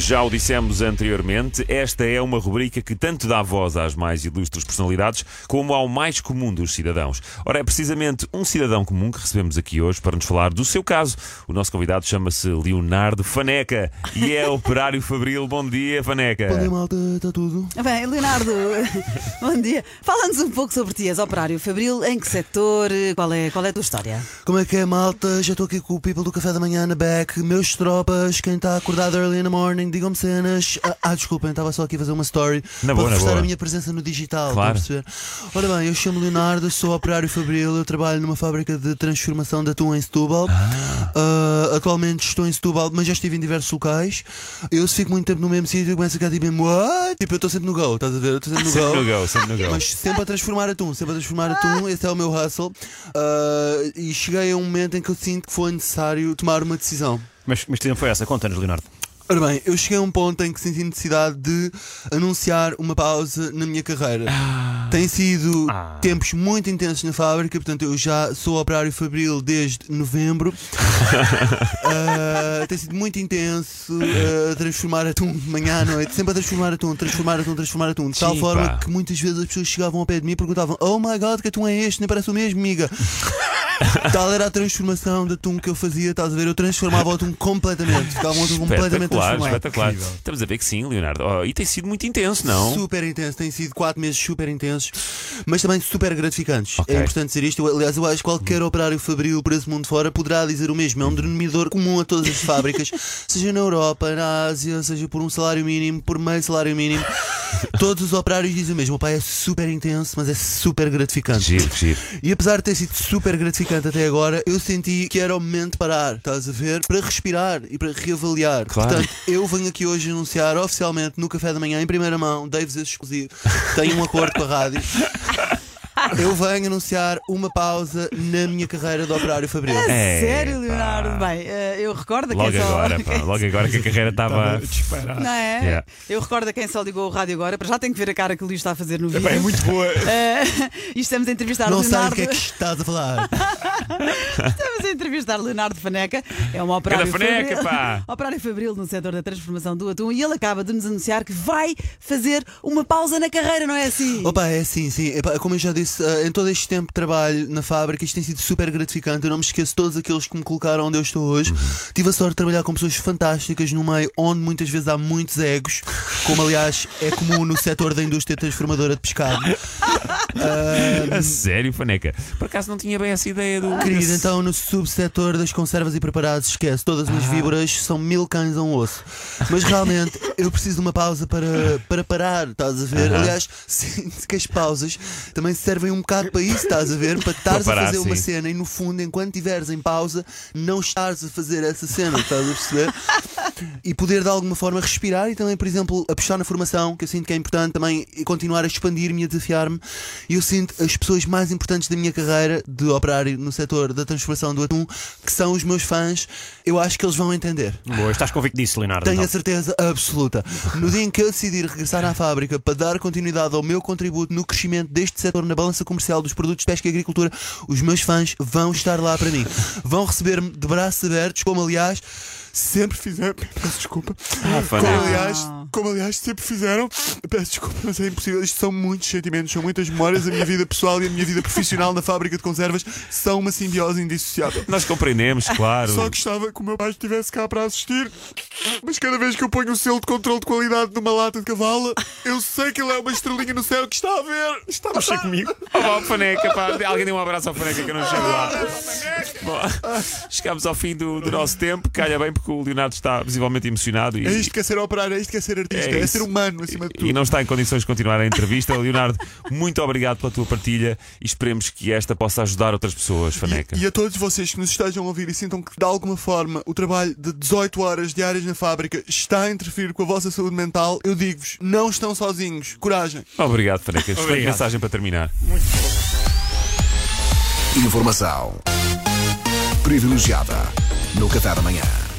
Já o dissemos anteriormente, esta é uma rubrica que tanto dá voz às mais ilustres personalidades como ao mais comum dos cidadãos. Ora, é precisamente um cidadão comum que recebemos aqui hoje para nos falar do seu caso. O nosso convidado chama-se Leonardo Faneca e é operário fabril. Bom dia, Faneca. Bom dia, malta, está tudo? Bem, Leonardo, bom dia. Fala-nos um pouco sobre ti, és operário fabril, em que setor, qual é, qual é a tua história? Como é que é, malta? Já estou aqui com o people do café da manhã na back. Meus tropas, quem está acordado early in the morning, digam-me cenas. Ah, ah, desculpem, estava só aqui a fazer uma story Na para boa, reforçar a minha presença no digital. Claro. perceber? Ora bem, eu chamo Leonardo, sou operário fabril, eu trabalho numa fábrica de transformação de atum em Setúbal. Ah, atualmente estou em Setúbal, mas já estive em diversos locais. Eu se fico muito tempo no mesmo sítio, começo a ficar tipo, what? Tipo, eu estou sempre no go, estás a ver? Eu estou sempre no Sempre go. no go, sempre no go. Mas sempre a transformar atum, sempre a transformar atum, esse é o meu hustle. Ah, e cheguei a um momento em que eu sinto que foi necessário tomar uma decisão. Mas, mas que tempo foi essa? Conta-nos, Leonardo. Ora bem, eu cheguei a um ponto em que senti necessidade de anunciar uma pausa na minha carreira. Tem sido Ah. tempos muito intensos na fábrica, portanto eu já sou operário fabril desde novembro. Ah, tem sido muito intenso ah, transformar atum de manhã à noite, sempre a transformar atum, transformar atum, transformar atum, de tal forma que muitas vezes as pessoas chegavam ao pé de mim e perguntavam: Oh my god, que atum é este? Nem parece o mesmo, amiga. Tal era a transformação de atum que eu fazia, estás a ver? Eu transformava o atum completamente, ficava um atum completamente transformado. espetacular. Estamos a ver que sim, Leonardo. Oh, e tem sido muito intenso, não? Super intenso, tem sido 4 meses super intensos, mas também super gratificantes. Ok. É importante dizer isto. Eu, aliás, eu acho que qualquer operário fabril por esse mundo fora poderá dizer o mesmo. É um denominador comum a todas as fábricas, seja na Europa, na Ásia, seja por um salário mínimo, por meio salário mínimo. Todos os operários dizem o mesmo. O pai é super intenso, mas é super gratificante. Giro, giro. E apesar de ter sido super gratificante até agora, eu senti que era o momento de parar, estás a ver? Para respirar e para reavaliar. Claro. Portanto, eu venho aqui hoje anunciar oficialmente no café da manhã, em primeira mão, Davis exclusivo, tenho um acordo com a rádio. Eu venho anunciar uma pausa na minha carreira de operário fabril. É, Sério, pá. Leonardo? Bem, eh, eu recordo a Logo quem só. agora, pá, logo agora que a carreira estava. Não é? Yeah. Eu recordo a quem só ligou o rádio agora, para já tenho que ver a cara que o Luís está a fazer no vídeo. É muito boa. Eh, e estamos a entrevistar Não sei o Leonardo. que é que estás a falar. Estamos a entrevistar Leonardo Faneca, é um operário Faneca, fabril, pá. operário fabril no setor da transformação do atum e ele acaba de nos anunciar que vai fazer uma pausa na carreira, não é assim? Opa, é sim, sim. Epá, como eu já disse, eh, em todo este tempo de trabalho na fábrica, isto tem sido super gratificante. Eu não me esqueço de todos aqueles que me colocaram onde eu estou hoje. Tive a sorte de trabalhar com pessoas fantásticas num meio onde muitas vezes há muitos egos, como aliás é comum no setor da indústria transformadora de pescado. Ah, A sério, Faneca. Por acaso não tinha bem essa ideia do. Querido, então no subsetor das conservas e preparados, esquece, todas as minhas víboras são mil cães a um osso. Mas realmente eu preciso de uma pausa para, para parar, estás a ver? Aham. Aliás, sinto que as pausas também servem um bocado para isso, estás a ver? Para estares a fazer uma cena e no fundo, enquanto estiveres em pausa, não estares a fazer essa cena, estás a perceber? E poder de alguma forma respirar e também, por exemplo, apostar na formação, que eu sinto que é importante também continuar a expandir-me e a desafiar-me. E eu sinto as pessoas mais importantes da minha carreira de operário no setor da transformação do atum, que são os meus fãs, eu acho que eles vão entender. Boa, estás convicto disso, Leonardo? Tenho a então? certeza absoluta. No dia em que eu decidir regressar à fábrica para dar continuidade ao meu contributo no crescimento deste setor na balança comercial dos produtos de pesca e agricultura, os meus fãs vão estar lá para mim. Vão receber-me de braços abertos, como aliás sempre fizeram. Peço desculpa. Ah, Faneca. aliás, como aliás sempre fizeram. Peço desculpa, mas é impossível. Isto são muitos sentimentos, são muitas memórias. A minha vida pessoal e a minha vida profissional na fábrica de conservas são uma simbiose indissociável. Nós compreendemos, claro. Só gostava que o meu pai estivesse cá para assistir. Mas cada vez que eu ponho o selo de controle de qualidade numa lata de cavalo, eu sei que ele é uma estrelinha no céu que está a ver. Está a mexer comigo. Oh, Faneca, pá. Alguém dê um abraço ao Faneca que eu não chego lá. Bom, chegamos ao fim do, do nosso tempo. Calha bem porque o Leonardo está visivelmente emocionado e. É isto que é ser operário, é isto que é ser artista, É é, ser humano acima de tudo. E não está em condições de continuar a entrevista. Leonardo, muito obrigado pela tua partilha e esperemos que esta possa ajudar outras pessoas, Faneca. E, e a todos vocês que nos estejam a ouvir e sintam que de alguma forma o trabalho de 18 horas diárias na fábrica está a interferir com a vossa saúde mental, eu digo-vos, não estão sozinhos. Coragem. Obrigado, Faneca. Excelente mensagem para terminar. Informação privilegiada no Café da Manhã.